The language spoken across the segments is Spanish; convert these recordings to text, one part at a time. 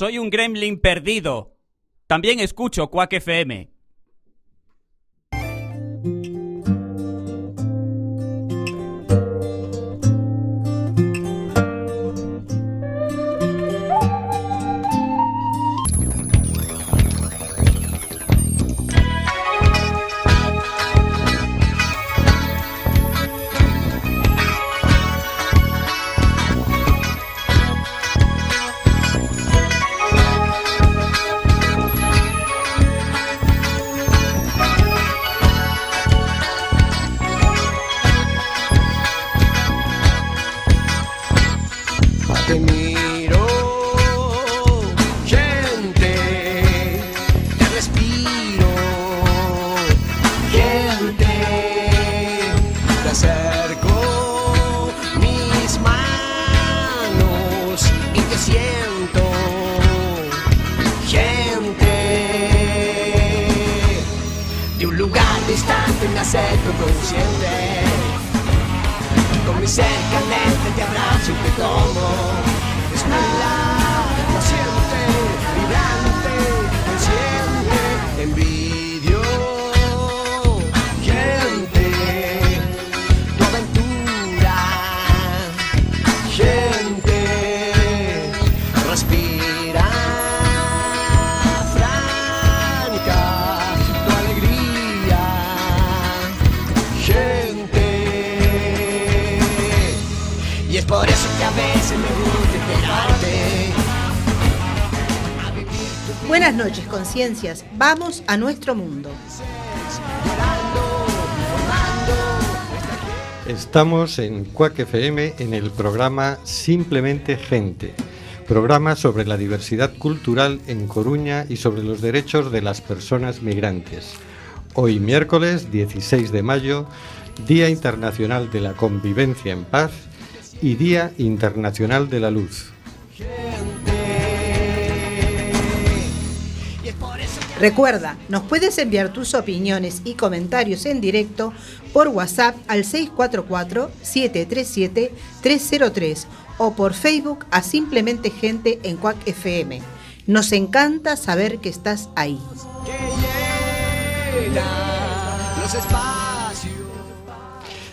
soy un gremlin perdido. También escucho Quack FM. Buenas noches, conciencias. Vamos a nuestro mundo. Estamos en Cuac FM en el programa Simplemente Gente, programa sobre la diversidad cultural en Coruña y sobre los derechos de las personas migrantes. Hoy miércoles 16 de mayo, Día Internacional de la Convivencia en Paz y Día Internacional de la Luz. Recuerda, nos puedes enviar tus opiniones y comentarios en directo por WhatsApp al 644-737-303 o por Facebook a Simplemente Gente en Cuac FM. Nos encanta saber que estás ahí.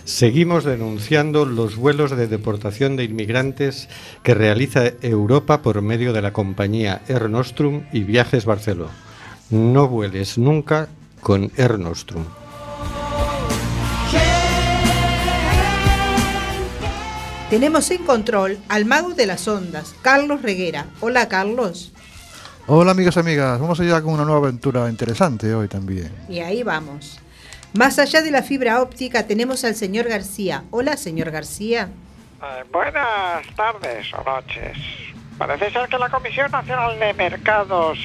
Seguimos denunciando los vuelos de deportación de inmigrantes que realiza Europa por medio de la compañía Air Nostrum y Viajes Barceló. No vueles nunca con Air Nostrum. Tenemos en control al mago de las ondas, Carlos Reguera. Hola, Carlos. Hola amigos y amigas, vamos allá con una nueva aventura interesante hoy también. Y ahí vamos. Más allá de la fibra óptica tenemos al señor García. Hola, señor García. Eh, buenas tardes o noches. Parece ser que la Comisión Nacional de Mercados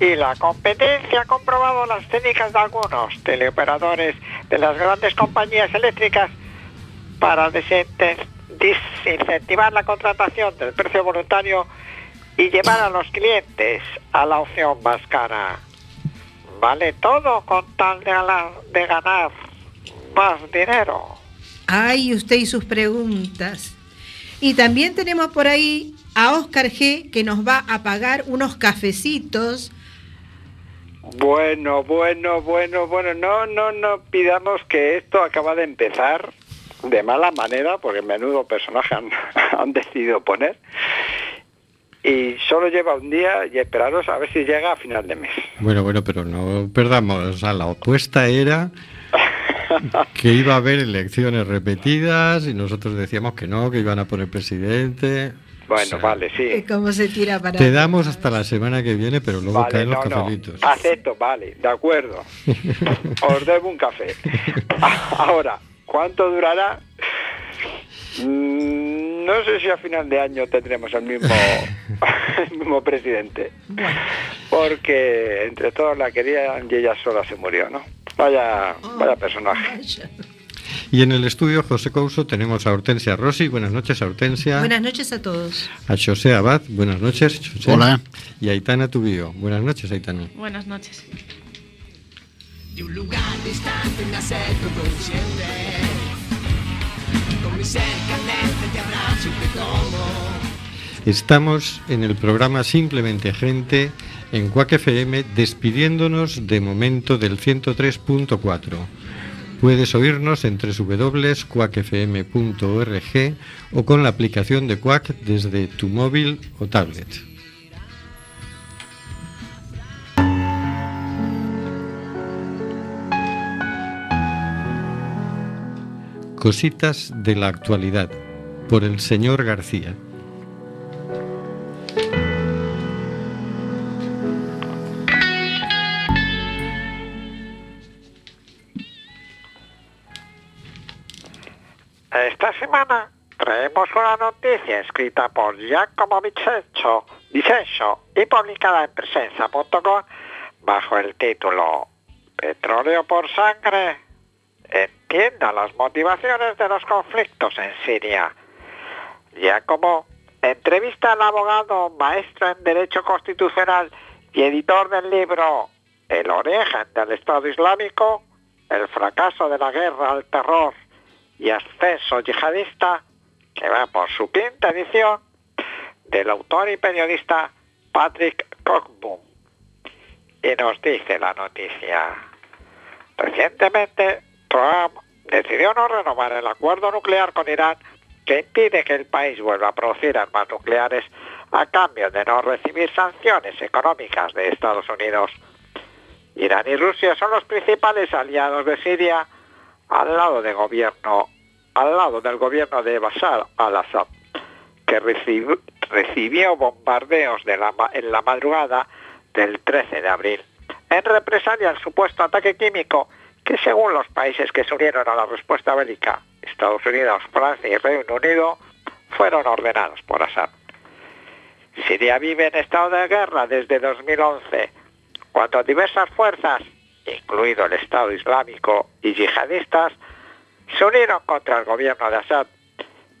y la Competencia ha comprobado las técnicas de algunos teleoperadores de las grandes compañías eléctricas para desincentivar la contratación del precio voluntario y llevar a los clientes a la opción más cara. Vale todo con tal de, de ganar más dinero. Ay, usted y sus preguntas. Y también tenemos por ahí a Oscar G que nos va a pagar unos cafecitos. Bueno, bueno, bueno, bueno, no, no, no pidamos que esto acaba de empezar de mala manera, porque menudo personaje han, decidido poner. Y solo lleva un día y esperaros a ver si llega a final de mes. Bueno, bueno, pero no perdamos. O sea, la opuesta era que iba a haber elecciones repetidas y nosotros decíamos que no, que iban a poner presidente. Bueno, O sea, vale, sí. ¿Cómo se tira para Te damos hasta la semana que viene, pero luego Vale, caen los no, no. cafelitos. Acepto, vale, de acuerdo. Os debo un café. Ahora, ¿cuánto durará? Mm, No sé si a final de año tendremos el mismo, el mismo presidente. Porque entre todos la querían y ella sola se murió, ¿no? Vaya, vaya personaje. Y en el estudio José Couso tenemos a Hortensia Rossi. Buenas noches, Hortensia. Buenas noches a todos. A José Abad. Buenas noches, José. Hola. Y a Aitana Tubío. Buenas noches, Aitana. Buenas noches. De un lugar distante me acerco consciente. Con mi cerca lente te abrazo y te tomo. Estamos en el programa Simplemente Gente en Cuac FM despidiéndonos de momento del 103.4. Puedes oírnos en www.cuacfm.org o con la aplicación de Cuac desde tu móvil o tablet. Cositas de la actualidad por el señor García. Noticia escrita por Giacomo Vicencio, Vicencio y publicada en presencia.com bajo el título Petróleo por sangre. Entienda las motivaciones de los conflictos en Siria. Giacomo entrevista al abogado, maestro en Derecho Constitucional y editor del libro El origen del Estado Islámico, el fracaso de la guerra al terror y ascenso yihadista, que va por su quinta edición, del autor y periodista Patrick Cockburn. Y nos dice la noticia. Recientemente, Trump decidió no renovar el acuerdo nuclear con Irán que impide que el país vuelva a producir armas nucleares a cambio de no recibir sanciones económicas de Estados Unidos. Irán y Rusia son los principales aliados de Siria al lado del gobierno, al lado del gobierno de Bashar al-Assad, que recibió, bombardeos en la madrugada del 13 de abril, en represalia al supuesto ataque químico que según los países que se unieron a la respuesta bélica, Estados Unidos, Francia y Reino Unido, fueron ordenados por Assad. Siria vive en estado de guerra desde 2011, cuando diversas fuerzas, incluido el Estado Islámico y yihadistas, se unieron contra el gobierno de Assad,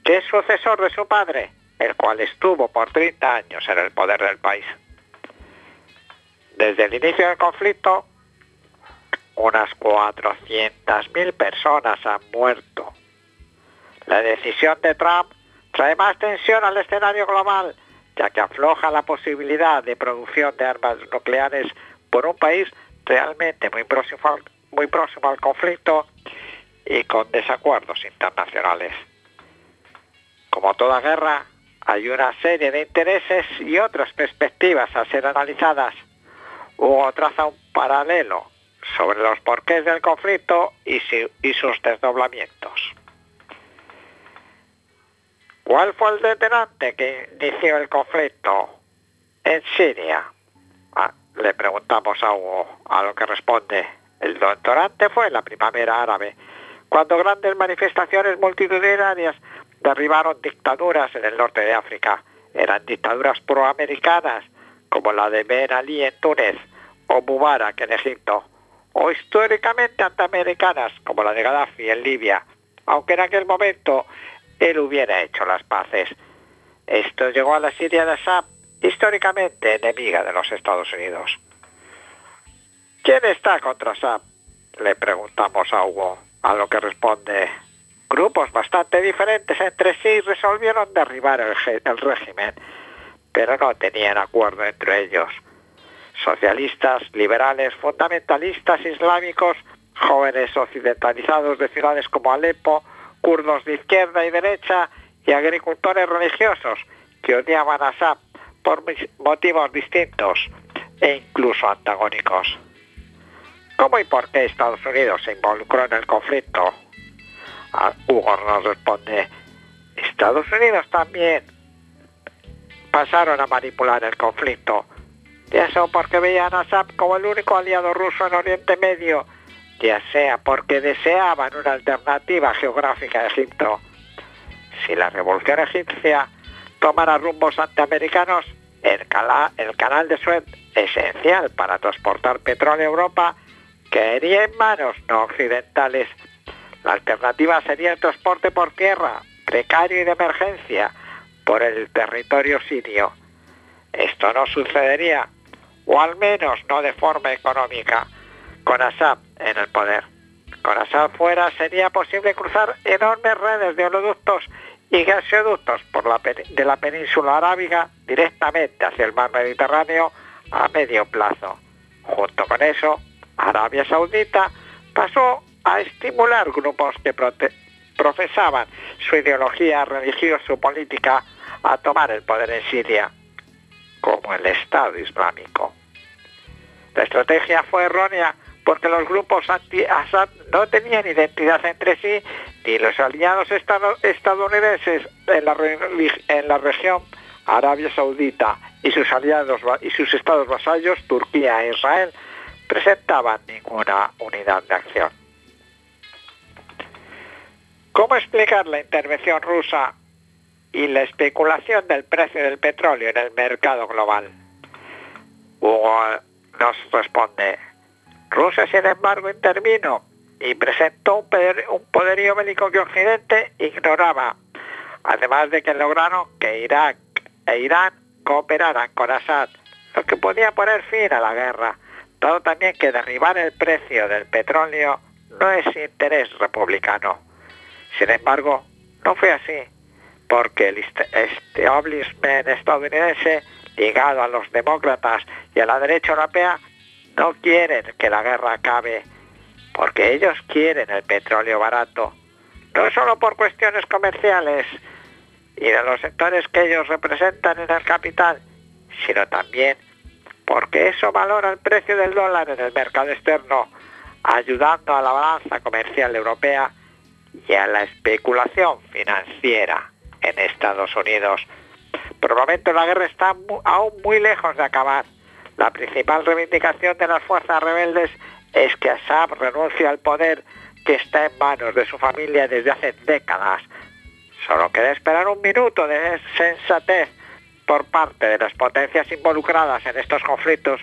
que es sucesor de su padre, el cual estuvo por 30 años en el poder del país. Desde el inicio del conflicto, unas 400.000 personas han muerto. La decisión de Trump trae más tensión al escenario global, ya que afloja la posibilidad de producción de armas nucleares por un país realmente muy próximo, muy próximo al conflicto y con desacuerdos internacionales. Como toda guerra, hay una serie de intereses y otras perspectivas a ser analizadas. Hugo traza un paralelo sobre los porqués del conflicto y, sus desdoblamientos. ¿Cuál fue el detonante que inició el conflicto en Siria? Ah, le preguntamos a Hugo, a lo que responde, el detonante fue la primavera árabe, cuando grandes manifestaciones multitudinarias derribaron dictaduras en el norte de África. Eran dictaduras proamericanas, como la de Ben Ali en Túnez o Mubarak en Egipto, o históricamente antiamericanas, como la de Gaddafi en Libia, aunque en aquel momento él hubiera hecho las paces. Esto llegó a la Siria de Assad, históricamente enemiga de los Estados Unidos. ¿Quién está contra Assad? Le preguntamos a Hugo, a lo que responde, grupos bastante diferentes entre sí resolvieron derribar el, régimen, pero no tenían acuerdo entre ellos. Socialistas, liberales, fundamentalistas islámicos, jóvenes occidentalizados de ciudades como Alepo, kurdos de izquierda y derecha y agricultores religiosos que odiaban a Assad por motivos distintos e incluso antagónicos. ¿Cómo y por qué Estados Unidos se involucró en el conflicto? A Hugo nos responde, Estados Unidos también pasaron a manipular el conflicto, ya sea porque veían a Assad como el único aliado ruso en Oriente Medio, ya sea porque deseaban una alternativa geográfica a Egipto. Si la revolución egipcia tomara rumbos antiamericanos, el canal de Suez, esencial para transportar petróleo a Europa, caería en manos no occidentales. La alternativa sería el transporte por tierra, precario y de emergencia, por el territorio sirio. Esto no sucedería, o al menos no de forma económica, con Assad en el poder. Con Assad fuera sería posible cruzar enormes redes de oleoductos y gasoductos por la, de la península arábiga directamente hacia el mar Mediterráneo a medio plazo. Junto con eso, Arabia Saudita pasó a estimular grupos que profesaban su ideología religiosa o política a tomar el poder en Siria, como el Estado Islámico. La estrategia fue errónea porque los grupos anti-Assad no tenían identidad entre sí ni los aliados estado- estadounidenses en la, en la región Arabia Saudita y sus aliados y sus estados vasallos, Turquía e Israel, presentaban ninguna unidad de acción. ¿Cómo explicar la intervención rusa y la especulación del precio del petróleo en el mercado global? Hugo nos responde, Rusia sin embargo intervino y presentó un, poder- un poderío bélico que Occidente ignoraba, además de que lograron que Irak e Irán cooperaran con Assad, lo que podía poner fin a la guerra, dado también que derribar el precio del petróleo no es interés republicano. Sin embargo, no fue así, porque el est- establishment estadounidense, ligado a los demócratas y a la derecha europea, no quieren que la guerra acabe, porque ellos quieren el petróleo barato, no solo por cuestiones comerciales y de los sectores que ellos representan en el capital, sino también porque eso valora el precio del dólar en el mercado externo, ayudando a la balanza comercial europea y a la especulación financiera en Estados Unidos. Por el momento la guerra está aún muy lejos de acabar. La principal reivindicación de las fuerzas rebeldes es que Assad renuncie al poder que está en manos de su familia desde hace décadas. Solo queda esperar un minuto de sensatez por parte de las potencias involucradas en estos conflictos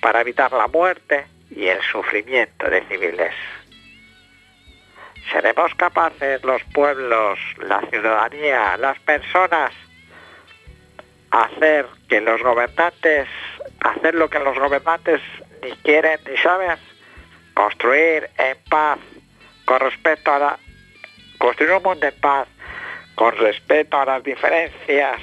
para evitar la muerte y el sufrimiento de civiles. ¿Seremos capaces los pueblos, la ciudadanía, las personas, hacer que los gobernantes, hacer lo que los gobernantes ni quieren ni saben? Construir en paz, con respeto a la... Construir un mundo en paz, con respeto a las diferencias.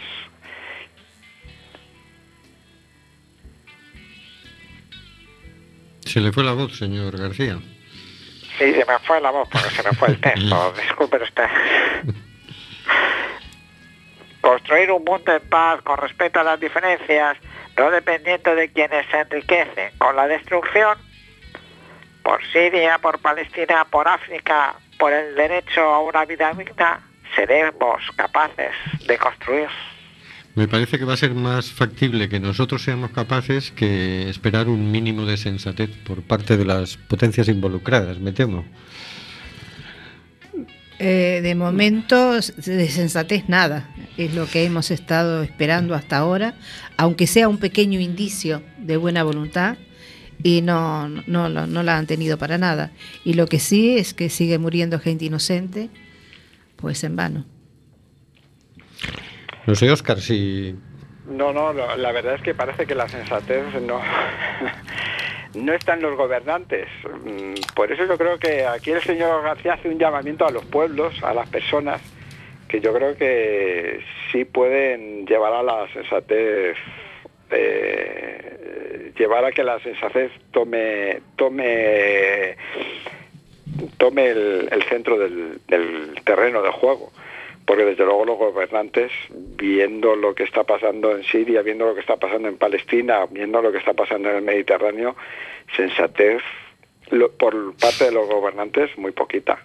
Se le fue la voz, señor García. Sí, se me fue la voz porque se me fue el texto. Disculpe usted. Construir un mundo en paz con respeto a las diferencias, no dependiendo de quienes se enriquecen con la destrucción, por Siria, por Palestina, por África, por el derecho a una vida digna, seremos capaces de construir. Me parece que va a ser más factible que nosotros seamos capaces que esperar un mínimo de sensatez por parte de las potencias involucradas, me temo. Eh, de momento, de sensatez nada. Es lo que hemos estado esperando hasta ahora, aunque sea un pequeño indicio de buena voluntad, y no, no, no, no la han tenido para nada. Y lo que sí es que sigue muriendo gente inocente, pues en vano. No sé, Oscar, si No, no, la verdad es que parece que la sensatez no, no está en los gobernantes. Mm, Por eso yo creo que aquí el señor García hace un llamamiento a los pueblos, a las personas, que yo creo que sí pueden llevar a la sensatez, eh, llevar a que la sensatez tome, tome, tome el, centro del terreno de juego porque desde luego los gobernantes, viendo lo que está pasando en Siria, viendo lo que está pasando en Palestina, viendo lo que está pasando en el Mediterráneo, sensatez lo- por parte de los gobernantes muy poquita.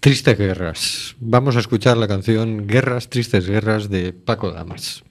Tristes Guerras. Vamos a escuchar la canción Guerras, Tristes Guerras de Paco Damas.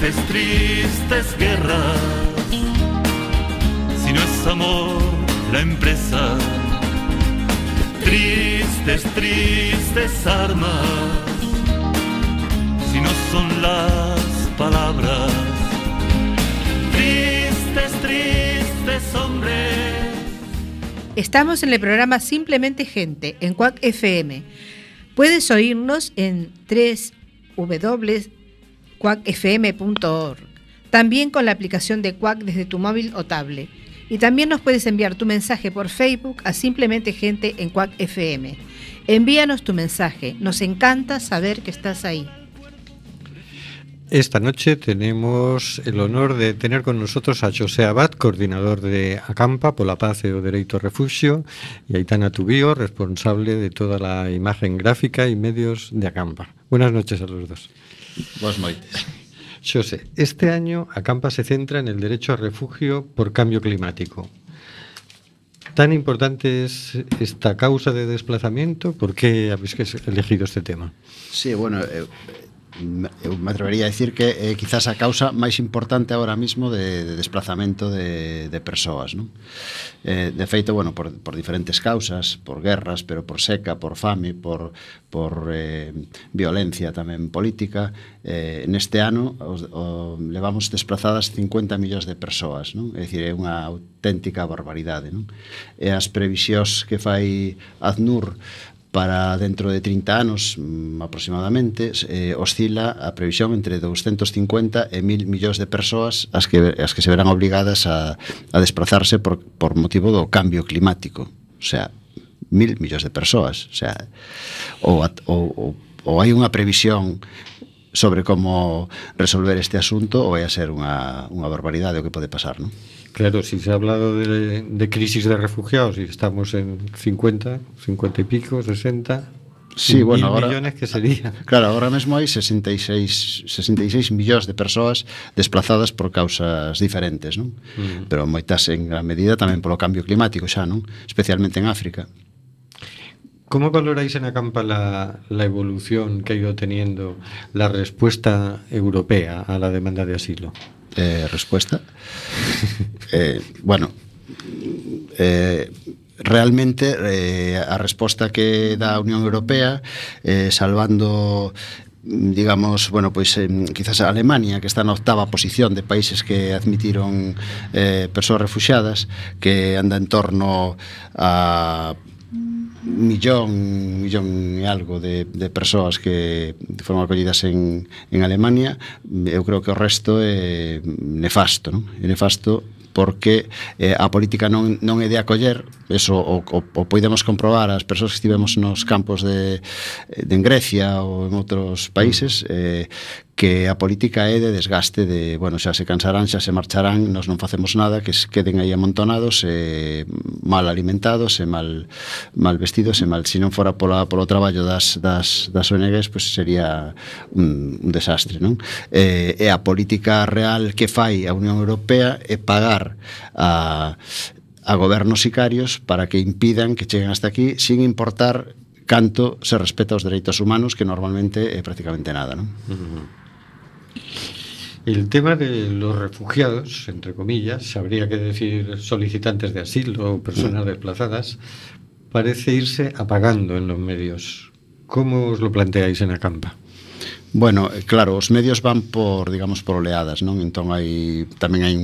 Tristes, tristes guerras, si no es amor la empresa. Tristes, tristes armas, si no son las palabras. Tristes, tristes hombres. Estamos en el programa Simplemente Gente, en Quack FM. Puedes oírnos en www.quackfm.org. También con la aplicación de Quack desde tu móvil o tablet. Y también nos puedes enviar tu mensaje por Facebook a Simplemente Gente en Quack FM. Envíanos tu mensaje. Nos encanta saber que estás ahí. Esta noche tenemos el honor de tener con nosotros a José Abad, coordinador de Acampa por la Paz e o Dereito Refugio, y a Itana Tubío, responsable de toda la imagen gráfica y medios de Acampa. Buenas noches a los dos. Boas noites. José, este año Acampa se centra en el derecho a refugio por cambio climático. ¿Tan importante es esta causa de desplazamiento? ¿Por qué habéis elegido este tema? Sí, bueno, eu, eu me atrevería a decir que é eh, quizás a causa máis importante agora mismo de, de desplazamento de, de persoas non? Eh, de feito, bueno, por, por diferentes causas por guerras, pero por seca, por fame por, por eh, violencia tamén política eh, neste ano os, o, levamos desplazadas 50 millóns de persoas non? é dicir, é unha auténtica barbaridade non? e as previsións que fai ACNUR para dentro de 30 anos mm, aproximadamente eh, oscila a previsión entre 250 e 1000 millóns de persoas as que as que se verán obrigadas a, a desplazarse por, por motivo do cambio climático o sea, mil millóns de persoas o sea, ou, ou, ou hai unha previsión sobre como resolver este asunto ou vai a ser unha, unha barbaridade o que pode pasar, non? Claro, si se ha hablado de, de crisis de refugiados y estamos en 50, 50 y pico, 60, Sí, bueno, ahora, millones que sería. Claro, ahora mesmo hai 66 66 millóns de persoas desplazadas por causas diferentes, non? Mm. Pero moitas en gran medida tamén polo cambio climático xa, non? Especialmente en África. Como valoráis en Acampa la, la evolución que ha ido teniendo la respuesta europea a la demanda de asilo? eh, respuesta. eh, bueno, eh, realmente eh, a resposta que dá a Unión Europea eh, salvando digamos, bueno, pois eh, quizás a Alemania que está na octava posición de países que admitiron eh, persoas refugiadas que anda en torno a millón, millón e algo de, de persoas que foron acollidas en, en Alemania, eu creo que o resto é nefasto, non? É nefasto porque eh, a política non, non é de acoller, eso o, o, o podemos comprobar as persoas que estivemos nos campos de, de en Grecia ou en outros países, eh, que a política é de desgaste de, bueno, xa se cansarán, xa se marcharán, nós non facemos nada, que queden aí amontonados, eh, mal alimentados, e mal mal vestidos, e mal, se non fora pola, polo traballo das, das, das ONGs, pois pues sería un, un desastre, non? Eh, e a política real que fai a Unión Europea é pagar a a gobernos sicarios para que impidan que cheguen hasta aquí sin importar canto se respeta os dereitos humanos que normalmente é prácticamente nada, non? Uh -huh. El tema de los refugiados, entre comillas, habría que decir solicitantes de asilo o personas mm. desplazadas, parece irse apagando en los medios. ¿Cómo os lo planteáis en Acampa? Bueno, eh, claro, os medios van por, digamos, por oleadas, non? Entón hai tamén hai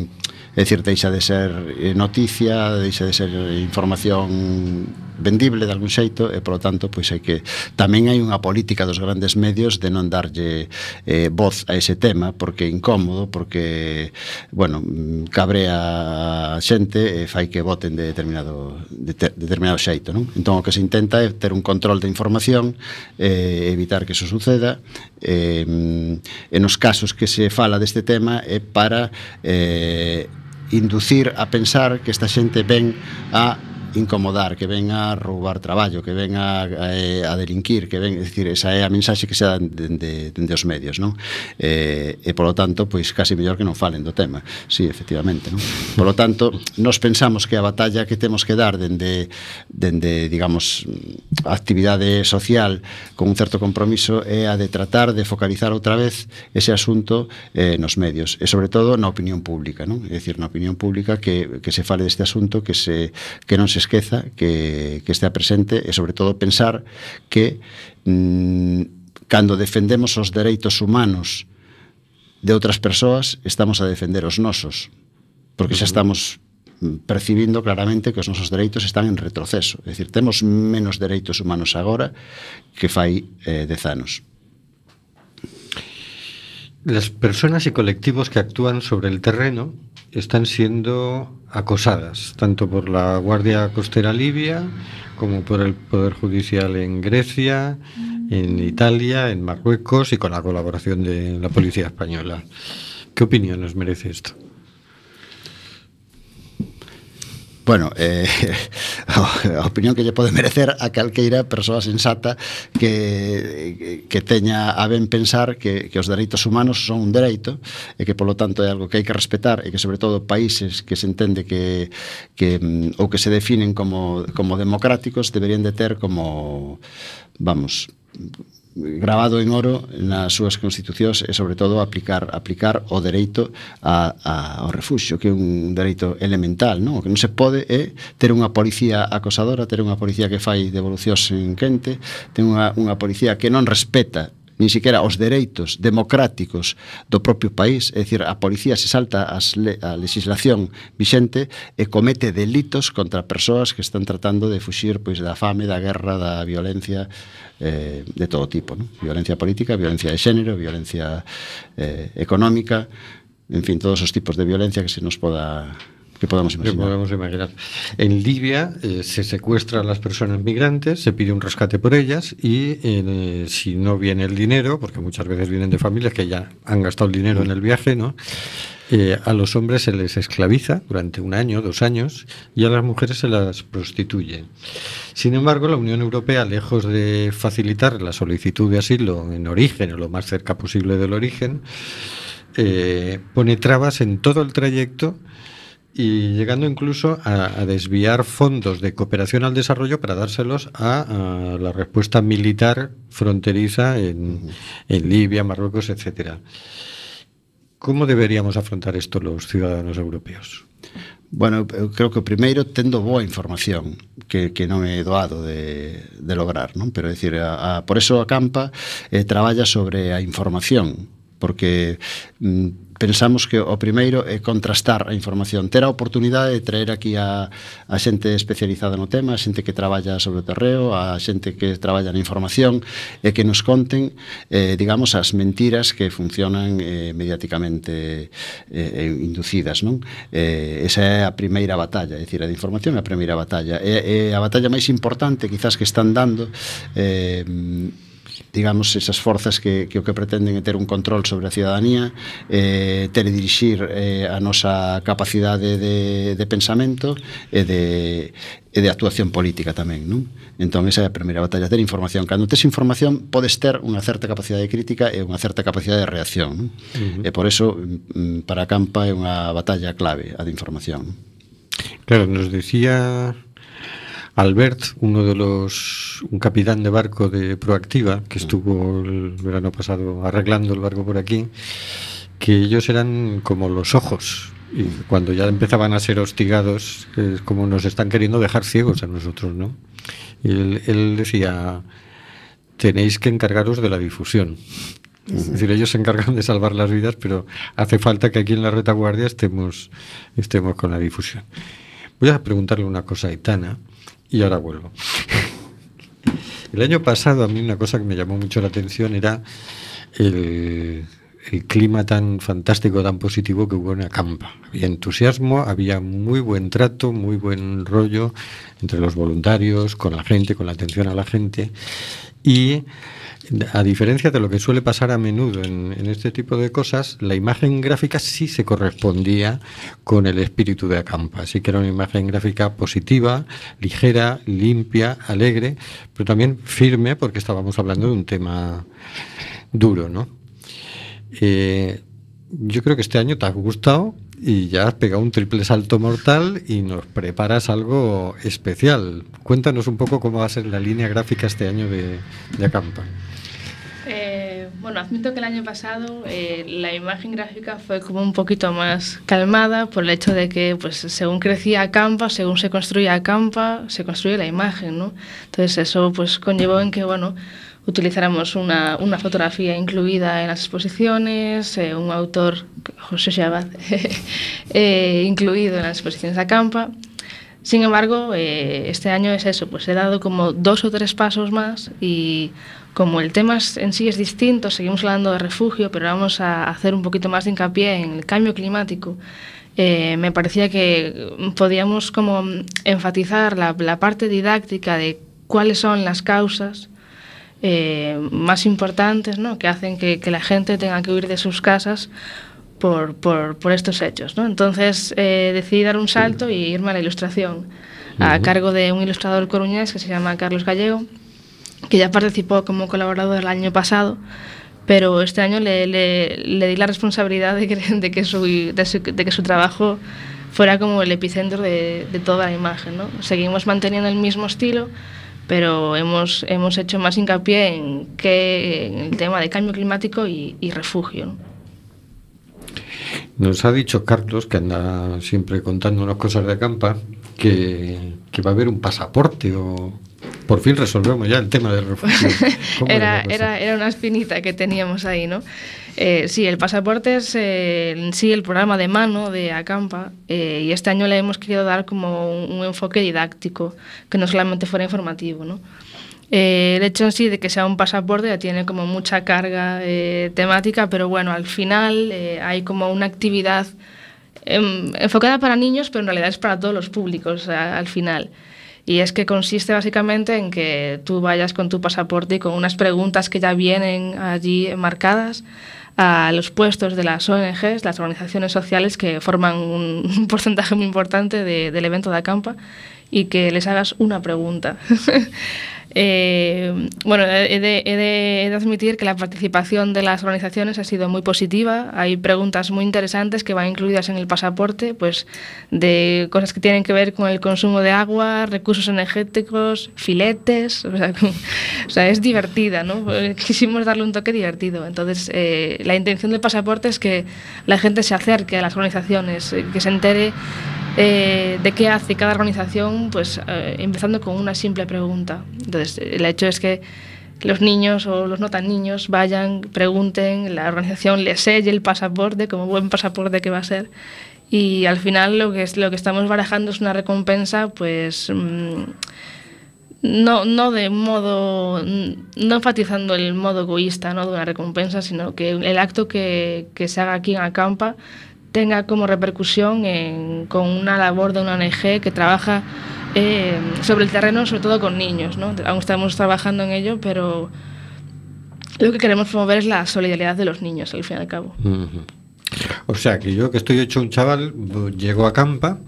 é dicir, deixa de ser eh, noticia, deixa de ser eh, información vendible de algún xeito e polo tanto pois é que tamén hai unha política dos grandes medios de non darlle eh, voz a ese tema porque é incómodo, porque bueno, cabrea a xente e fai que voten de determinado de ter, determinado xeito, non? Entón o que se intenta é ter un control de información eh, evitar que eso suceda eh, e nos casos que se fala deste tema é para eh, inducir a pensar que esta xente ven a incomodar, que ven a roubar traballo, que ven a, a, a delinquir, que ven, é dicir, esa é a mensaxe que se dá dende, dende os medios, non? E, e polo tanto, pois casi mellor que non falen do tema. Sí, efectivamente, non? Polo tanto, nos pensamos que a batalla que temos que dar dende dende, digamos, actividade social con un certo compromiso é a de tratar de focalizar outra vez ese asunto eh, nos medios e sobre todo na opinión pública, non? É dicir, na opinión pública que, que se fale deste asunto, que se que non se esqueza, que, que estea presente e, sobre todo, pensar que mm, cando defendemos os dereitos humanos de outras persoas, estamos a defender os nosos, porque xa estamos mm, percibindo claramente que os nosos dereitos están en retroceso. É dicir, temos menos dereitos humanos agora que fai eh, dez anos. Las personas y colectivos que actúan sobre el terreno están siendo acosadas, tanto por la Guardia Costera Libia como por el Poder Judicial en Grecia, en Italia, en Marruecos y con la colaboración de la Policía Española. ¿Qué opinión nos merece esto? bueno, eh, a opinión que lle pode merecer a calqueira persoa sensata que, que teña a ben pensar que, que os dereitos humanos son un dereito e que polo tanto é algo que hai que respetar e que sobre todo países que se entende que, que mm, ou que se definen como, como democráticos deberían de ter como vamos grabado en oro nas súas constitucións e sobre todo aplicar aplicar o dereito a, a ao refuxio, que é un dereito elemental, non? O que non se pode é ter unha policía acosadora, ter unha policía que fai devolucións en quente, ter unha, unha policía que non respeta nin siquiera os dereitos democráticos do propio país, é dicir, a policía se salta as le, a legislación vixente e comete delitos contra persoas que están tratando de fuxir pois da fame, da guerra, da violencia eh, de todo tipo, non? violencia política, violencia de xénero, violencia eh, económica, en fin, todos os tipos de violencia que se nos poda que podamos imaginar. Que podemos imaginar. En Libia eh, se secuestran a las personas migrantes, se pide un rescate por ellas y eh, si no viene el dinero, porque muchas veces vienen de familias que ya han gastado el dinero en el viaje, ¿no? Eh, a los hombres se les esclaviza durante un año, dos años, y a las mujeres se las prostituye. Sin embargo, la Unión Europea, lejos de facilitar la solicitud de asilo en origen o lo más cerca posible del origen, eh, pone trabas en todo el trayecto y llegando incluso a, a, desviar fondos de cooperación al desarrollo para dárselos a, a la respuesta militar fronteriza en, en Libia, Marruecos, etcétera. ¿Cómo deberíamos afrontar esto los ciudadanos europeos? Bueno, eu creo que o primeiro tendo boa información que, que non é doado de, de lograr, non? Pero a, a, por eso a Campa eh, traballa sobre a información porque mm, pensamos que o primeiro é contrastar a información, ter a oportunidade de traer aquí a, a xente especializada no tema, a xente que traballa sobre o terreo, a xente que traballa na información e que nos conten, eh, digamos, as mentiras que funcionan eh, mediáticamente eh, inducidas, non? Eh, esa é a primeira batalla, é dicir, a de información é a primeira batalla. É, é a batalla máis importante quizás que están dando eh, digamos, esas forzas que, que o que pretenden é ter un control sobre a ciudadanía, eh, ter dirixir eh, a nosa capacidade de, de pensamento e de, e de actuación política tamén, non? Entón, esa é a primeira batalla, ter información. Cando tes información, podes ter unha certa capacidade de crítica e unha certa capacidade de reacción. Non? Uh -huh. E por eso, mm, para a Campa é unha batalla clave a de información. Claro, nos decía Albert, uno de los, un capitán de barco de Proactiva, que estuvo el verano pasado arreglando el barco por aquí, que ellos eran como los ojos. Y cuando ya empezaban a ser hostigados, es como nos están queriendo dejar ciegos a nosotros, ¿no? Y él, él decía, tenéis que encargaros de la difusión. Es decir, ellos se encargan de salvar las vidas, pero hace falta que aquí en la retaguardia estemos, estemos con la difusión. Voy a preguntarle una cosa a Itana y ahora vuelvo. El año pasado a mí una cosa que me llamó mucho la atención era el, clima tan fantástico, tan positivo que hubo en Acampa. Había entusiasmo, había muy buen trato, muy buen rollo entre los voluntarios, con la gente, con la atención a la gente. Y a diferencia de lo que suele pasar a menudo en, en este tipo de cosas, la imagen gráfica sí se correspondía con el espíritu de Acampa. Así que era una imagen gráfica positiva, ligera, limpia, alegre, pero también firme porque estábamos hablando de un tema duro, ¿no? Eh, yo creo que este año te ha gustado y ya has pegado un triple salto mortal y nos preparas algo especial. Cuéntanos un poco cómo va a ser la línea gráfica este año de, de Acampa. Bueno, admito que el año pasado eh, la imagen gráfica fue como un poquito más calmada por el hecho de que, pues, según crecía Acampa, según se construía Acampa, se construye la imagen, ¿no? Entonces eso, pues, conllevó en que, bueno, utilizáramos una, una fotografía incluida en las exposiciones, eh, un autor, José Shabbat, eh, incluido en las exposiciones de Acampa. Sin embargo, eh, este año es eso, pues he dado como dos o tres pasos más y como el tema en sí es distinto, seguimos hablando de refugio, pero vamos a hacer un poquito más de hincapié en el cambio climático. eh, me parecía que podíamos como enfatizar la, la parte didáctica de cuáles son las causas eh, más importantes ¿no? que hacen que, que la gente tenga que huir de sus casas por, por, por estos hechos. ¿no? Entonces eh, decidí dar un salto y irme a la ilustración, a Ujú. cargo de un ilustrador coruñés que se llama Carlos Gallego, que ya participó como colaborador el año pasado, pero este año le, le- le di la responsabilidad de que, de que, su, de su- de que su trabajo fuera como el epicentro de, de toda la imagen. ¿no? Seguimos manteniendo el mismo estilo, pero hemos, hemos hecho más hincapié en, que, en el tema de cambio climático y, y refugio. ¿no? Nos ha dicho Carlos, que anda siempre contándonos cosas de Acampa, que, que va a haber un pasaporte o por fin resolvemos ya el tema del refugio. ¿Cómo Era, era, era una espinita que teníamos ahí, ¿no? Eh, sí, el pasaporte es eh, sí el programa de mano de Acampa eh, y este año le hemos querido dar como un, un enfoque didáctico, que no solamente fuera informativo, ¿no? Eh, el hecho en sí de que sea un pasaporte ya tiene como mucha carga eh, temática, pero bueno, al final eh, hay como una actividad em, enfocada para niños, pero en realidad es para todos los públicos al final. Y es que consiste básicamente en que tú vayas con tu pasaporte y con unas preguntas que ya vienen allí marcadas a los puestos de las ONGs, las organizaciones sociales que forman un, porcentaje muy importante de- del evento de Acampa, y que les hagas una pregunta. Eh, bueno, he de, admitir que la participación de las organizaciones ha sido muy positiva. Hay preguntas muy interesantes que van incluidas en el pasaporte, pues de cosas que tienen que ver con el consumo de agua, recursos energéticos, filetes. O sea, o es divertida, ¿no? Eh, Quisimos darle un toque divertido. Entonces, eh, la intención del pasaporte es que la gente se acerque a las organizaciones, eh, que se entere eh, de qué hace cada organización, pues eh, empezando con una simple pregunta. Entonces, el hecho es que los niños o los no tan niños vayan, pregunten, la organización les selle el pasaporte, como buen pasaporte que va a ser, y al final lo que, es, lo que estamos barajando es una recompensa, pues... mm, no, no de modo, no enfatizando el modo egoísta ¿no? de una recompensa, sino que el acto que, que se haga aquí en Acampa tenga como repercusión en- con una labor de una ONG que trabaja eh, sobre el terreno, sobre todo con niños. ¿no? Aún estamos trabajando en ello, pero lo que queremos promover es la solidaridad de los niños, al fin y al cabo. O sea, que yo que estoy hecho un chaval, bo- llego a Campa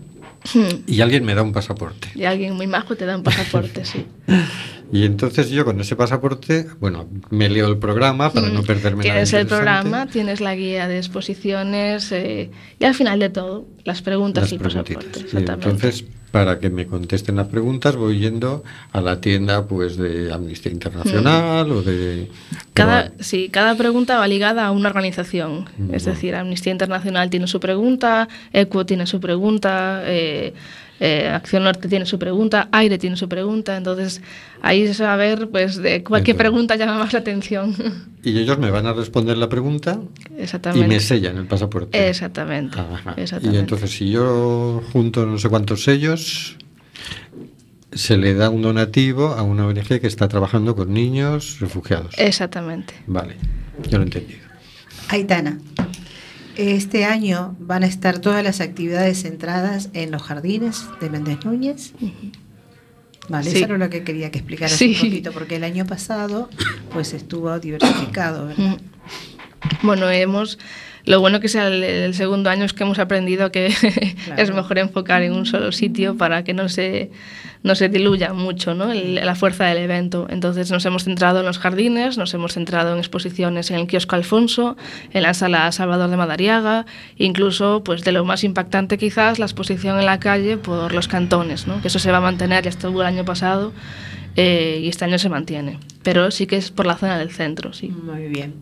y alguien me da un pasaporte. Y alguien muy majo te da un pasaporte, sí. Y entonces yo con ese pasaporte, bueno, me leo el programa para no perderme nada Tienes el programa, tienes la guía de exposiciones eh, y al final de todo, las preguntas Las y el pasaporte. Entonces, para que me contesten las preguntas, voy yendo a la tienda pues de Amnistía Internacional o de... Cada, sí, cada pregunta va ligada a una organización. Es Ujú. decir, Amnistía Internacional tiene su pregunta, ECUO tiene su pregunta, eh, eh, Acción Norte tiene su pregunta, Aire tiene su pregunta, entonces ahí es a ver pues de cualquier pregunta llama más la atención. Y ellos me van a responder la pregunta Exactamente. y me sellan el pasaporte. Exactamente. Exactamente. Y entonces si yo junto no sé cuántos sellos, se le da un donativo a una ONG que está trabajando con niños refugiados. Exactamente. Vale, yo lo he entendido. Aitana, este año van a estar todas las actividades centradas en los jardines de Méndez Núñez. Vale, Sí. eso era lo que quería que explicaras Sí. un poquito, porque el año pasado pues estuvo diversificado, ¿verdad? Bueno, hemos. Lo bueno que sea el, el segundo año es que hemos aprendido que es mejor enfocar en un solo sitio para que no se, no se diluya mucho ¿no? El- la fuerza del evento. Entonces nos hemos centrado en los jardines, nos hemos centrado en exposiciones en el kiosco Alfonso, en la sala Salvador de Madariaga, incluso pues de lo más impactante quizás la exposición en la calle por los cantones, ¿no? que eso se va a mantener, ya estuvo el año pasado eh, y este año se mantiene. Pero sí que es por la zona del centro, sí. Muy bien.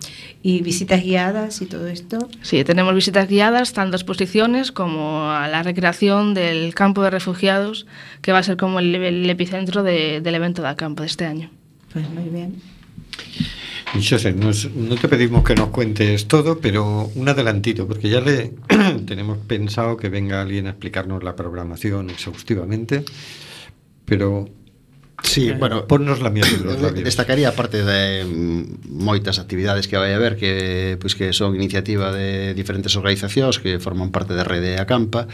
¿Y visitas guiadas y todo esto? Sí, tenemos visitas guiadas, tanto a exposiciones como a la recreación del campo de refugiados, que va a ser como el, el epicentro de- del evento de campo de este año. Pues muy bien. José, nos- no te pedimos que nos cuentes todo, pero un adelantito, porque ya le tenemos pensado que venga alguien a explicarnos la programación exhaustivamente, pero Sí, eh, bueno, ponnos la mía eh, Destacaría parte de mm, moitas actividades que vai haber que pois que son iniciativa de diferentes organizacións que forman parte da rede Acampa.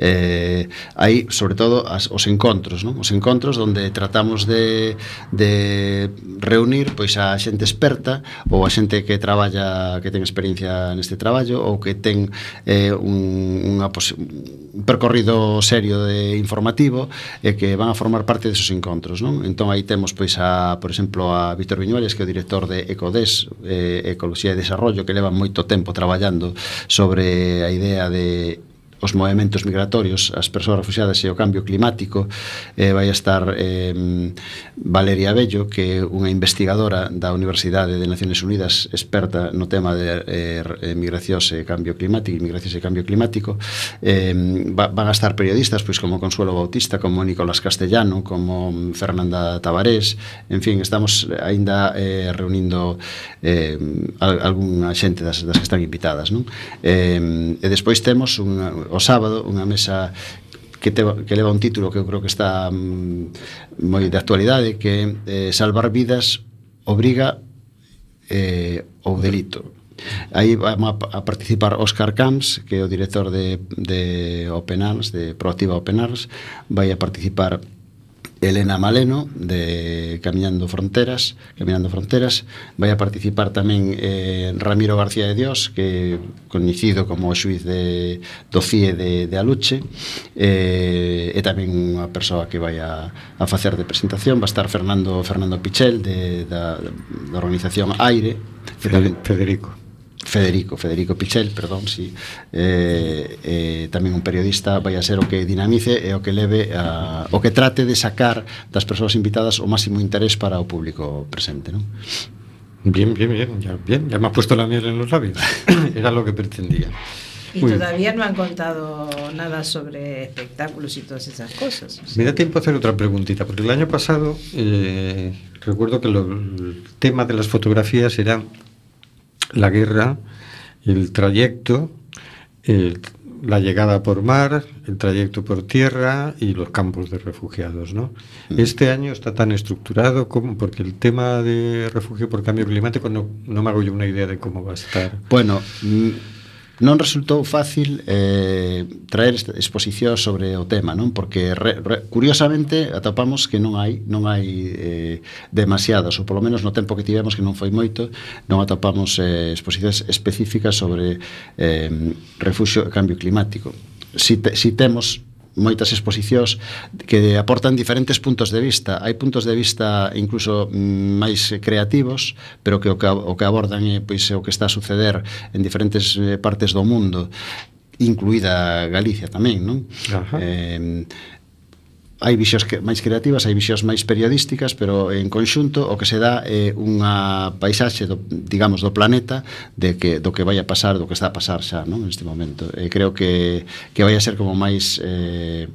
Eh, hai sobre todo as, os encontros, non? Os encontros onde tratamos de de reunir pois a xente experta ou a xente que traballa que ten experiencia neste traballo ou que ten eh, un, unha pos, un percorrido serio de informativo e eh, que van a formar parte desos encontros, non? non? Entón aí temos pois a, por exemplo, a Víctor Viñuales, que é o director de Ecodes, eh, Ecoloxía e Desarrollo, que leva moito tempo traballando sobre a idea de os movimentos migratorios, as persoas refugiadas e o cambio climático. Eh, vai estar eh, Valeria Bello, que é unha investigadora da Universidade de Naciones Unidas, experta no tema de eh, migracións e cambio climático, migracións e cambio climático. Eh, van a estar periodistas pois como Consuelo Bautista, como Nicolás Castellano, como mm, Fernanda Tabarés, en fin, estamos eh, aínda eh, reunindo eh, algunha xente das, das que están invitadas, non? Eh, e despois temos unha, o sábado, unha mesa que, te, que leva un título que eu creo que está mm, moi de actualidade que eh, salvar vidas obriga eh, ou delito. Aí vamos a, a participar Óscar Camps, que é o director de, de Open Arms, de Proactiva Open Arms, vai a participar Elena Maleno de Camiñando Fronteras, Camiñando Fronteras, vai a participar tamén eh, Ramiro García de Dios, que coñecido como xuiz de do CIE de, de Aluche, eh, e tamén unha persoa que vai a, a facer de presentación, va a estar Fernando Fernando Pichel de, da, da organización Aire, Federico. Federico, Federico Pichel, perdón, si eh, eh, tamén un periodista vai a ser o que dinamice e o que leve a, o que trate de sacar das persoas invitadas o máximo interés para o público presente, non? Bien, bien, bien, ya, bien, ya me has puesto la miel en los labios. Era lo que pretendía. Y Muy bien. todavía no han contado nada sobre espectáculos y todas esas cosas. o sea. Me da tiempo a hacer otra preguntita, porque el año pasado eh, recuerdo que lo- el tema de las fotografías era la guerra, el trayecto, el- la llegada por mar, el trayecto por tierra y los campos de refugiados, ¿no? Este año está tan estructurado como porque el tema de refugio por cambio climático no, no me hago yo una idea de cómo va a estar. Bueno, mm, non resultou fácil eh, traer exposición sobre o tema, non? Porque re, re, curiosamente atopamos que non hai non hai eh, demasiadas, ou polo menos no tempo que tivemos que non foi moito, non atopamos eh, exposicións específicas sobre eh, refugio e cambio climático. Si, te, si temos moitas exposicións que aportan diferentes puntos de vista. Hai puntos de vista incluso mm, máis creativos, pero que o que, o que abordan é pois o que está a suceder en diferentes eh, partes do mundo incluída Galicia tamén, non? Ajá. Eh, hai visións que, máis creativas, hai visións máis periodísticas, pero eh, en conxunto o que se dá é unha paisaxe do, digamos do planeta de que do que vai a pasar, do que está a pasar xa, non, neste momento. E creo que que vai a ser como máis eh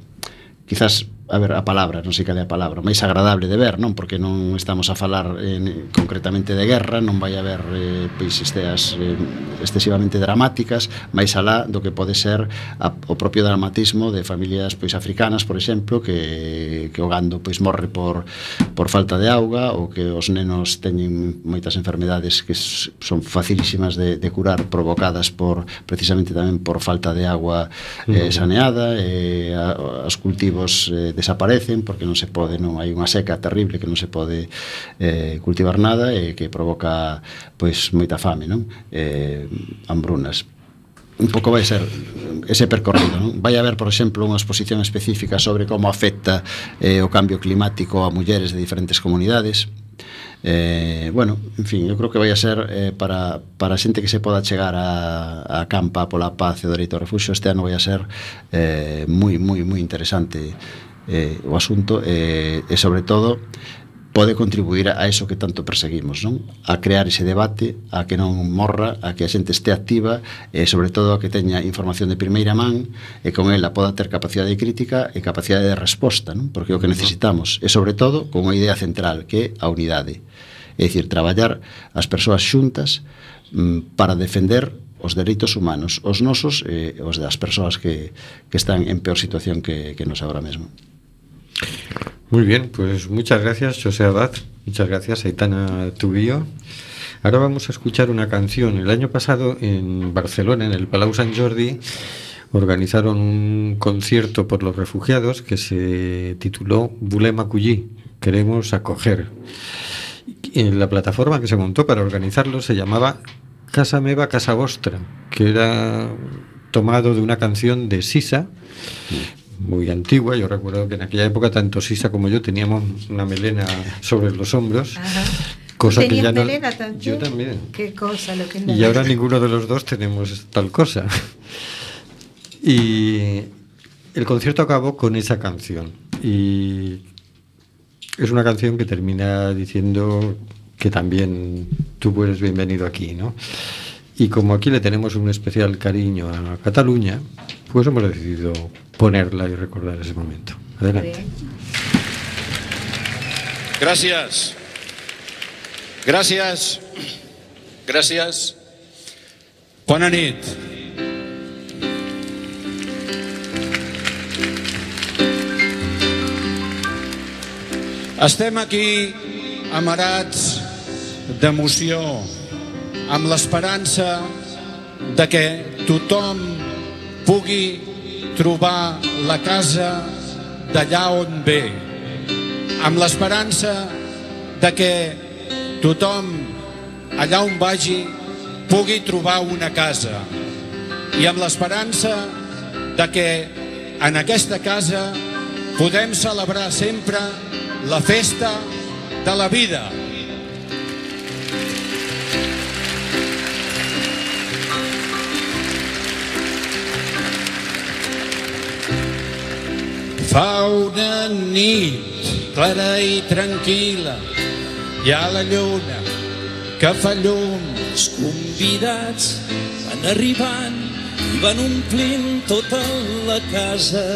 quizás a ver, a palabra, non sei cal é a palabra, máis agradable de ver, non? Porque non estamos a falar eh, concretamente de guerra, non vai haber eh, pois esteas eh, excesivamente dramáticas, máis alá do que pode ser a, o propio dramatismo de familias pois africanas, por exemplo, que, que o gando pois morre por, por falta de auga ou que os nenos teñen moitas enfermedades que son facilísimas de, de curar provocadas por precisamente tamén por falta de agua eh, saneada, eh, a, os cultivos eh, desaparecen porque non se pode, non hai unha seca terrible que non se pode eh, cultivar nada e que provoca pois moita fame, non? Eh, hambrunas un pouco vai ser ese percorrido non? vai haber, por exemplo, unha exposición específica sobre como afecta eh, o cambio climático a mulleres de diferentes comunidades Eh, bueno, en fin, eu creo que vai a ser eh, para, para a xente que se poda chegar a, a campa pola paz e o dereito ao refuxo este ano vai a ser eh, moi, moi, moi interesante eh, o asunto eh, e sobre todo pode contribuir a eso que tanto perseguimos, non? A crear ese debate, a que non morra, a que a xente este activa e sobre todo a que teña información de primeira man e con ela poda ter capacidade de crítica e capacidade de resposta, non? Porque é o que necesitamos e sobre todo con unha idea central que é a unidade. É dicir, traballar as persoas xuntas mm, para defender os dereitos humanos, os nosos e eh, os das persoas que, que están en peor situación que, que nos agora mesmo. Muy bien, pues muchas gracias, José Abad. Muchas gracias, Aitana Tubío. Ahora vamos a escuchar una canción. El año pasado en Barcelona, en el Palau Sant Jordi, organizaron un concierto por los refugiados que se tituló Bulem Acullí, queremos acoger. Y la plataforma que se montó para organizarlo se llamaba Casa Meva, Casa Vostra, que era tomado de una canción de Sisa, muy antigua. Yo recuerdo que en aquella época tanto Sisa como yo teníamos una melena sobre los hombros. Ajá. Cosa que ¿Tenías ya no. melena también? Yo también. Qué cosa lo que Y ahora ninguno de los dos tenemos tal cosa. Y el concierto acabó con esa canción. Y es una canción que termina diciendo que también tú eres bienvenido aquí, ¿no? Y como aquí le tenemos un especial cariño a Cataluña, pues hemos decidido ponerla y recordar ese momento. Adelante. Gràcies. Gràcies. Bona nit. Estem aquí amarats d'emoció, amb l'esperança de que tothom pugui trobar la casa d'allà on ve, amb l'esperança de que tothom allà on vagi pugui trobar una casa i amb l'esperança de que en aquesta casa podem celebrar sempre la festa de la vida. Fa una nit clara i tranquil·la, hi ha la lluna que fa llum. Els convidats van arribant i van omplint tota la casa.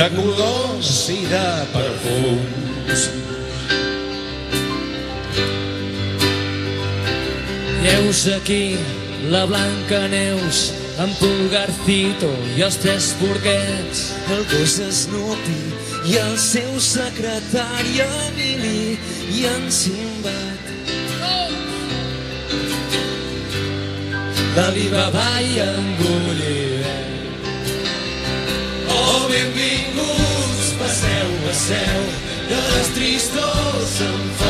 de colors i de perfums. Neus aquí, la Blanca Neus, en Pulgarcito i els tres porquets, el gos Snoopy i el seu secretari Emili i en Simbat. La viva ball en Gulliver. Oh, benvinguts, passeu, passeu, de les tristors en farem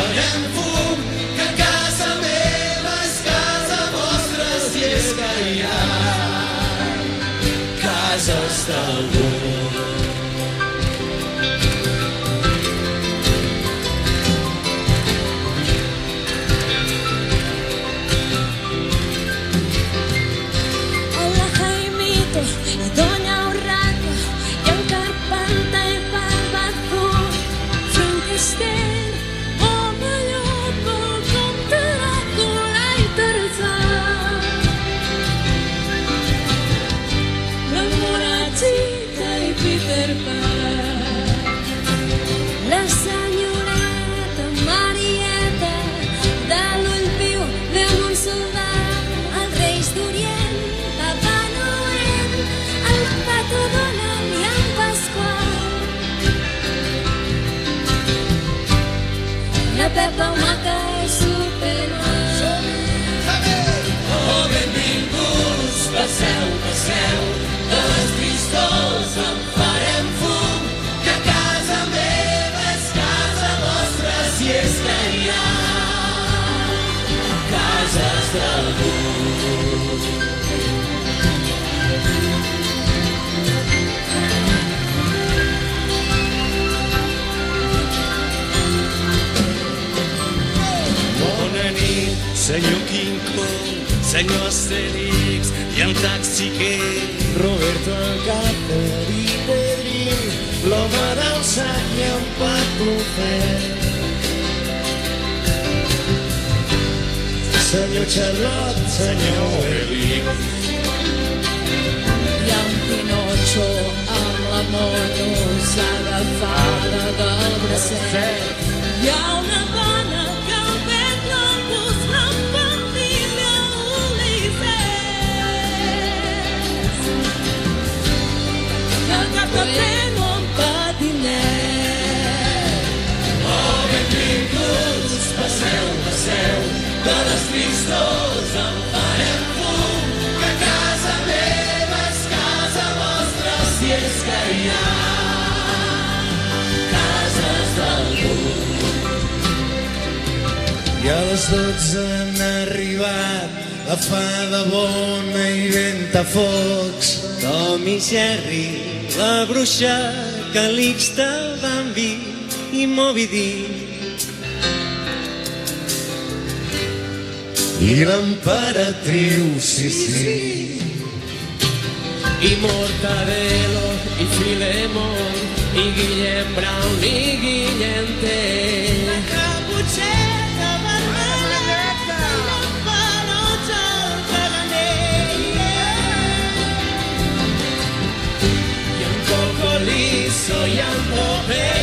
La Pepa senyor King Kong, senyor Asterix i el taxiquer. Roberto el Càcer i Pedrín, l'home del sac i en Patufet. Senyor Charlot, senyor Elic, I en Pinocho amb la moto s'agafada del bracet. Hi ha una dona Que el cap de tren un patinet. Oh, benvinguts, passeu, passeu, de les tristors en farem fum, que casa meva és casa vostra, si és que hi ha cases d'algú. I a les dotze han arribat la fada bona i ventafocs, Tom i Jerry, la bruixa, Calixta, Bambi i Moby Dick. I l'emperatriu, sí, sí. I Mortadelo, i Filemón, i Guillem Brown, i Guillem Tell. En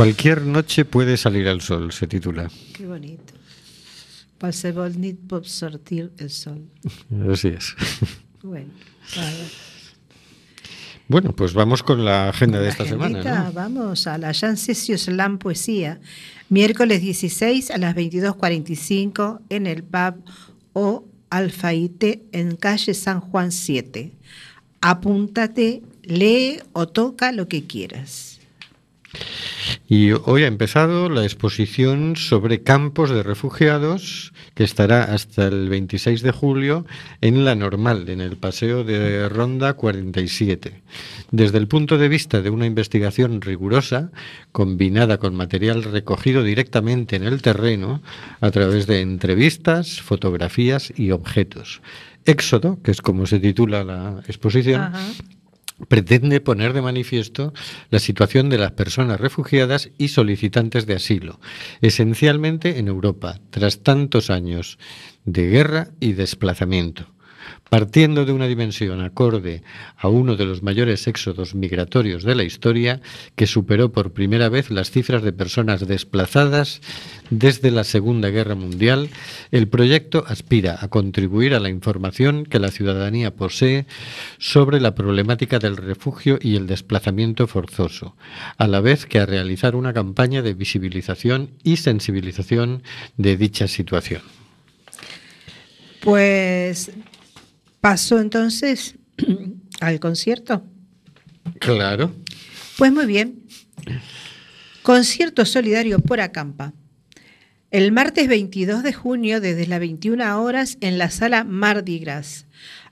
Cualquier noche puede salir al sol, se titula. Qué bonito. Qualsevol nit pot sortir el sol. Así es. Bueno, pues vamos con la agenda de La esta semana. Vamos a la Jancisio Slam Poesía, miércoles 16 a las 22.45 en el pub O Alfaite en calle San Juan 7. Apúntate, lee o toca lo que quieras. Y hoy ha empezado la exposición sobre campos de refugiados que estará hasta el 26 de julio en la normal, en el Paseo de Ronda 47. Desde el punto de vista de una investigación rigurosa, combinada con material recogido directamente en el terreno a través de entrevistas, fotografías y objetos. Éxodo, que es como se titula la exposición. Pretende poner de manifiesto la situación de las personas refugiadas y solicitantes de asilo, esencialmente en Europa, tras tantos años de guerra y desplazamiento. Partiendo de una dimensión acorde a uno de los mayores éxodos migratorios de la historia, que superó por primera vez las cifras de personas desplazadas desde la Segunda Guerra Mundial, el proyecto aspira a contribuir a la información que la ciudadanía posee sobre la problemática del refugio y el desplazamiento forzoso, a la vez que a realizar una campaña de visibilización y sensibilización de dicha situación. Pues paso entonces al concierto. Claro. Pues muy bien. Concierto solidario por Acampa. El martes 22 de junio, desde las 21 horas, en la sala Mardi Gras.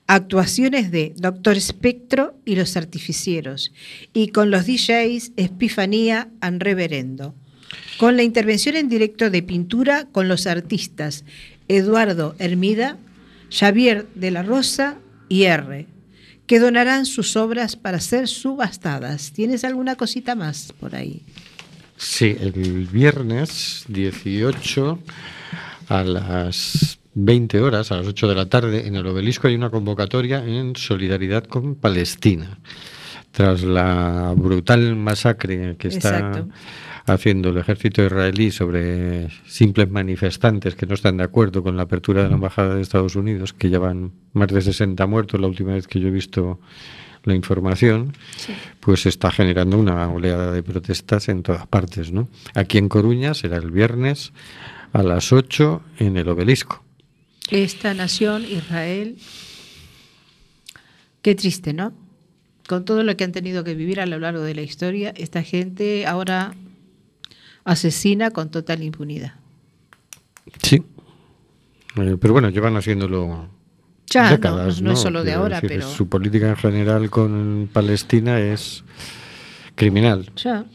Actuaciones de Doctor Espectro y los Artificieros. Y con los DJs Epifanía and Reverendo. Con la intervención en directo de pintura con los artistas Eduardo Hermida, Xavier de la Rosa y R, que donarán sus obras para ser subastadas. ¿Tienes alguna cosita más por ahí? Sí, el viernes 18 a las 20 horas, a las 8 de la tarde, en el obelisco hay una convocatoria en solidaridad con Palestina. Tras la brutal masacre que está Exacto. Haciendo el ejército israelí sobre simples manifestantes que no están de acuerdo con la apertura de la embajada de Estados Unidos, que ya van más de 60 muertos la última vez que yo he visto la información, pues está generando una oleada de protestas en todas partes, ¿no? Aquí en Coruña será el viernes a las 8 en el obelisco. Esta nación, Israel, qué triste, ¿no? Con todo lo que han tenido que vivir a lo largo de la historia, esta gente ahora asesina con total impunidad. Sí. Eh, pero bueno, llevan haciéndolo Ya, no, décadas, no es solo de Quiero ahora, decir, pero- Su política en general con Palestina es criminal. Ya.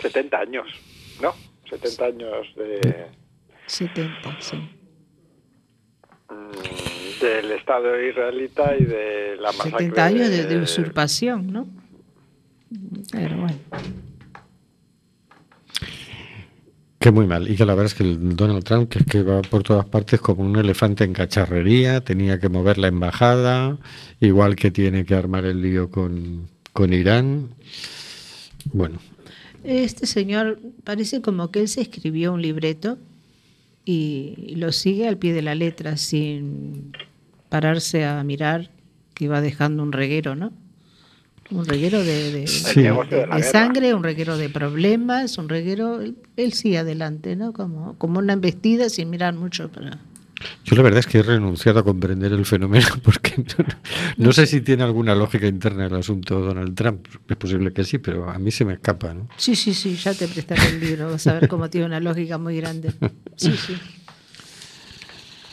70 años, ¿no? 70 años de, 70, sí. mm, del Estado israelita y de la masacre. 70 años de, de usurpación, ¿no? Pero bueno. Que muy mal. Y que la verdad es que el Donald Trump, que es que va por todas partes como un elefante en cacharrería, tenía que mover la embajada, igual que tiene que armar el lío con, con Irán. Bueno, Este señor parece como que él se escribió un libreto y lo sigue al pie de la letra sin pararse a mirar que va dejando un reguero, ¿no? Un reguero de, de- Sí. de- de de sangre, un reguero de problemas, un reguero... Él, él sigue adelante, ¿no? Como, como una embestida sin mirar mucho para... yo la verdad es que he renunciado a comprender el fenómeno porque no, no sé si tiene alguna lógica interna el asunto Donald Trump. Es posible que sí, pero a mí se me escapa, ¿no? Sí, sí, sí, ya te prestaré el libro, vas a ver cómo tiene una lógica muy grande. Sí, sí.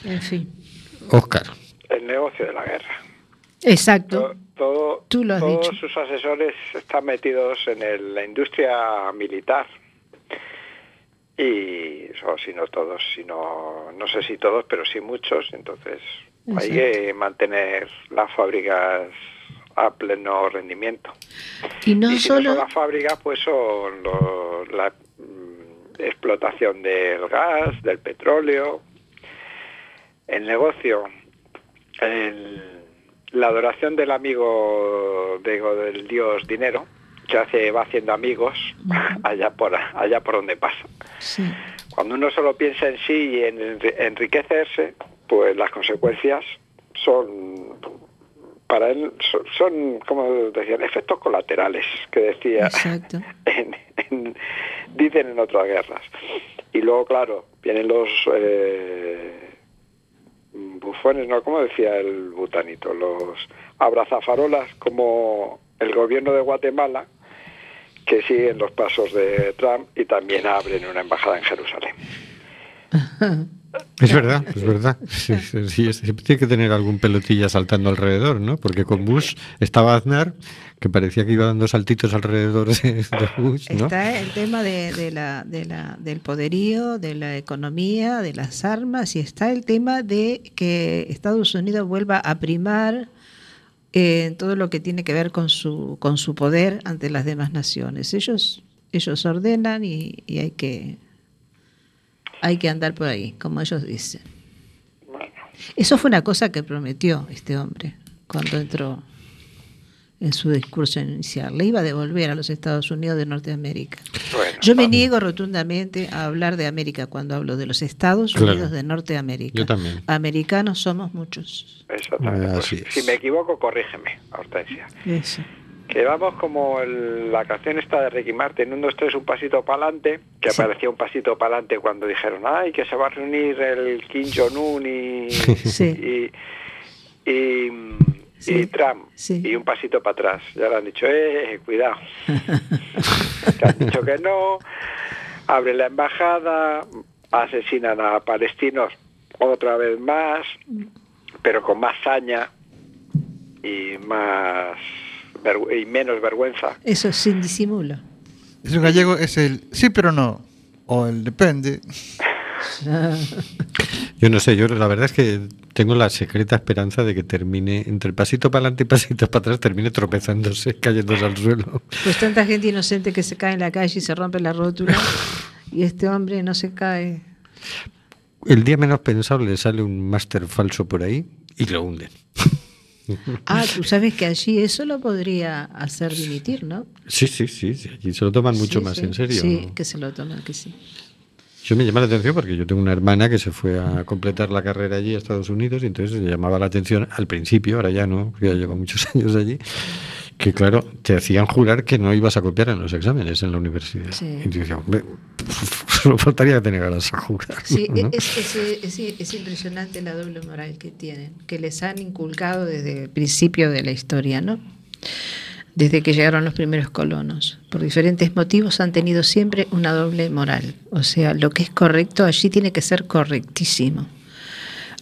En fin. Oscar. El negocio de la guerra. Exacto. Todo, todos dicho. sus asesores están metidos en el- la industria militar. Y, o si no todos, sino, no sé si todos, pero sí muchos. Entonces hay que mantener las fábricas a pleno rendimiento. Y no y si no solo... son las fábricas, pues son lo- la mm, explotación del gas, del petróleo, el negocio, el- la adoración del amigo, digo, del dios dinero, que hace, va haciendo amigos allá por, allá por donde pasa. Sí. Cuando uno solo piensa en sí y en enri- enriquecerse, pues las consecuencias son para él son, son, como decían efectos colaterales que decía Exacto. en- en- dicen en otras guerras y luego claro vienen los eh, bufones no como decía el butanito los abrazafarolas como el gobierno de Guatemala que siguen los pasos de Trump y también abren una embajada en Jerusalén Es verdad, es verdad. Sí, sí, sí, tiene que tener algún pelotilla saltando alrededor, ¿no? Porque con Bush estaba Aznar, que parecía que iba dando saltitos alrededor de, de Bush, ¿no? Está el tema de, de la, de la, del poderío, de la economía, de las armas, y está el tema de que Estados Unidos vuelva a primar eh, en todo lo que tiene que ver con su, con su poder ante las demás naciones. Ellos, ellos ordenan y, y hay que hay que andar por ahí, como ellos dicen. Eso fue una cosa que prometió este hombre cuando entró en su discurso inicial. Le iba a devolver a los Estados Unidos de Norteamérica. Yo me niego rotundamente a hablar de América cuando hablo de los Estados Claro. Unidos de Norteamérica. Yo también. Americanos somos muchos. Exactamente. Pues, Así es. si me equivoco, corrígeme, Hortensia. Eso. Que vamos como el- la canción esta de Ricky Martin, un, dos, tres, un pasito para adelante, que aparecía un pasito para adelante cuando dijeron, ay, que se va a reunir el Kim Jong-un y, Sí. y, y, y Trump, y un pasito para atrás. Ya le han dicho, eh, cuidado. Te han dicho que no, abre la embajada, asesinan a palestinos otra vez más, pero con más saña y más y menos vergüenza. Eso sin disimulo. Es un gallego, es el sí pero no, o el depende. Yo no sé, yo la verdad es que tengo la secreta esperanza de que termine, entre el pasito para adelante y pasito para atrás, termine tropezándose, cayéndose al suelo. Pues tanta gente inocente que se cae en la calle y se rompe la rótula y este hombre no se cae. El día menos pensado le sale un máster falso por ahí y lo hunden. Ah, tú sabes que allí eso lo podría hacer dimitir, ¿no? Sí, sí, sí, sí, allí se lo toman mucho Sí, más sí. en serio. Sí, que se lo toman, que sí. Yo me llama la atención porque yo tengo una hermana que se fue a completar la carrera allí a Estados Unidos y entonces le llamaba la atención al principio, ahora ya no, porque ya lleva muchos años allí, que claro, te hacían jurar que no ibas a copiar en los exámenes en la universidad. Sí. Y tú decías, hombre, solo faltaría que te negaras a jurar. Sí, ¿no? es, es- es- es impresionante la doble moral que tienen, que les han inculcado desde el principio de la historia, ¿no? Desde que llegaron los primeros colonos. Por diferentes motivos han tenido siempre una doble moral. O sea, lo que es correcto allí tiene que ser correctísimo.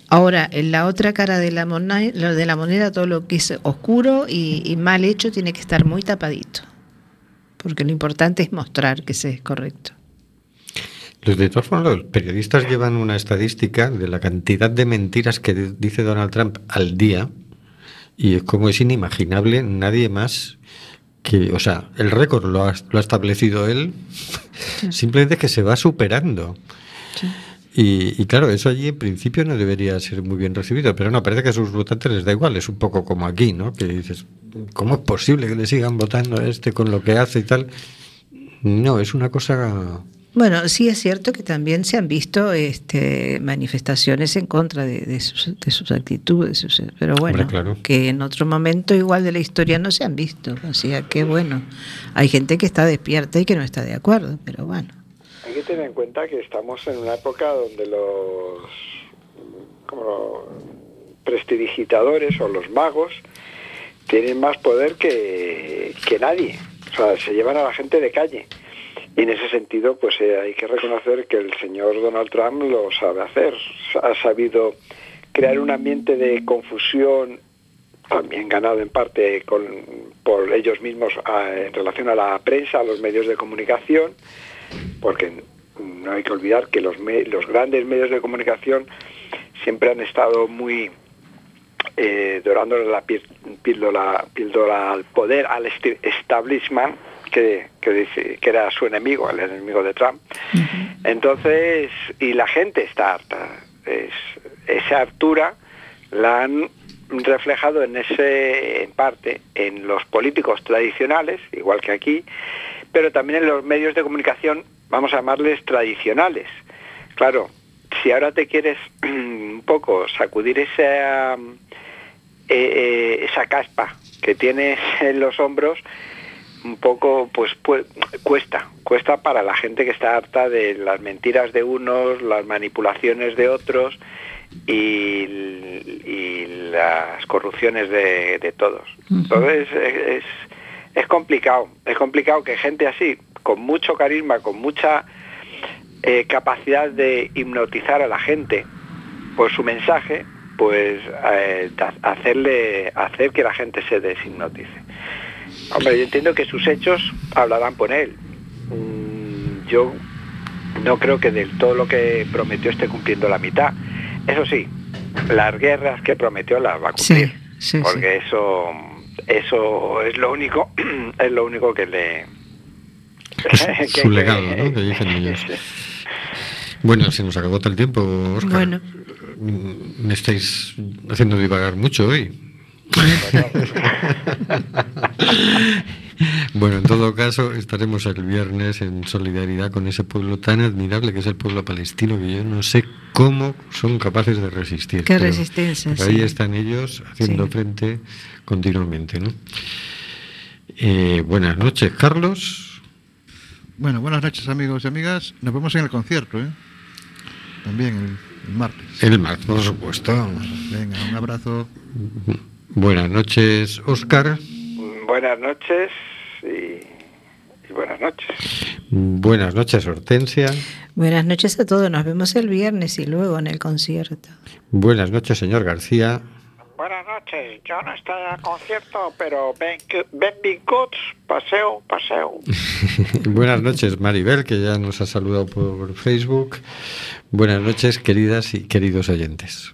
Ahora, en la otra cara de la moneda, de la moneda todo lo que es oscuro y, mal hecho tiene que estar muy tapadito. Porque lo importante es mostrar que se es correcto. De los periodistas llevan una estadística de la cantidad de mentiras que di- dice Donald Trump al día y es como es inimaginable nadie más que, o sea, el récord lo ha, lo ha establecido él, simplemente que se va superando. Y, y claro, eso allí en principio no debería ser muy bien recibido, pero no, parece que a sus votantes les da igual, es un poco como aquí, ¿no? Que dices, ¿cómo es posible que le sigan votando a este con lo que hace y tal? No, es una cosa Bueno, sí es cierto que también se han visto este, manifestaciones en contra de, de sus, de sus actitudes, pero bueno, Hombre, claro. que en otro momento igual de la historia no se han visto, o sea que bueno, hay gente que está despierta y que no está de acuerdo, pero bueno. Hay que tener en cuenta que estamos en una época donde los como los prestidigitadores o los magos tienen más poder que, que nadie. O sea, se llevan a la gente de calle. Y en ese sentido, pues eh, hay que reconocer que el señor Donald Trump lo sabe hacer. Ha sabido crear un ambiente de confusión, también ganado en parte con, por ellos mismos en relación a la prensa, a los medios de comunicación, porque no hay que olvidar que los, los grandes medios de comunicación siempre han estado muy eh, la pí- píldora, píldora al poder, al establishment, que, que, dice, que era su enemigo, el enemigo de Trump. Entonces, y la gente está harta. Es, esa hartura la han reflejado en ese, en parte, en los políticos tradicionales, igual que aquí, pero también en los medios de comunicación, vamos a llamarles tradicionales. Claro, si ahora te quieres un poco sacudir esa, eh, eh, esa caspa que tienes en los hombros, un poco pues, pues cuesta, cuesta para la gente que está harta de las mentiras de unos, las manipulaciones de otros y, y las corrupciones de, de todos. Entonces es, es, es complicado, es complicado que gente así, con mucho carisma, con mucha eh, capacidad de hipnotizar a la gente por su mensaje, pues eh, hacerle hacer que la gente se deshipnotice. Hombre, yo entiendo que sus hechos hablarán por él. Mm, Yo no creo que del todo lo que prometió esté cumpliendo la mitad. Eso sí, las guerras que prometió las va a cumplir. Sí, porque eso eso es lo único es lo único que le que- Su legado, ¿no? Que dicen ellos. Bueno, se nos acabó el tiempo, Oscar. Bueno. Mm, Me estáis haciendo divagar mucho hoy. Bueno, en todo caso, estaremos el viernes en solidaridad con ese pueblo tan admirable que es el pueblo palestino, que yo no sé cómo son capaces de resistir. Qué pero- resistencia, pero ahí sí. están ellos haciendo Sí. frente continuamente, ¿no? Eh, buenas noches, Carlos. Bueno, buenas noches amigos y amigas. Nos vemos en el concierto, ¿eh? También el, el martes. El martes, por supuesto. Venga, un abrazo. Buenas noches, Oscar. buenas noches y, y buenas noches Buenas noches, Hortensia. Buenas noches a todos. Nos vemos el viernes y luego en el concierto. Buenas noches, señor García. Buenas noches, yo no estoy al concierto, pero ven, benvinguts, paseo, paseo. Buenas noches, Maribel, que ya nos ha saludado por Facebook. Buenas noches, queridas y queridos oyentes.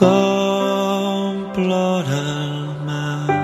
go.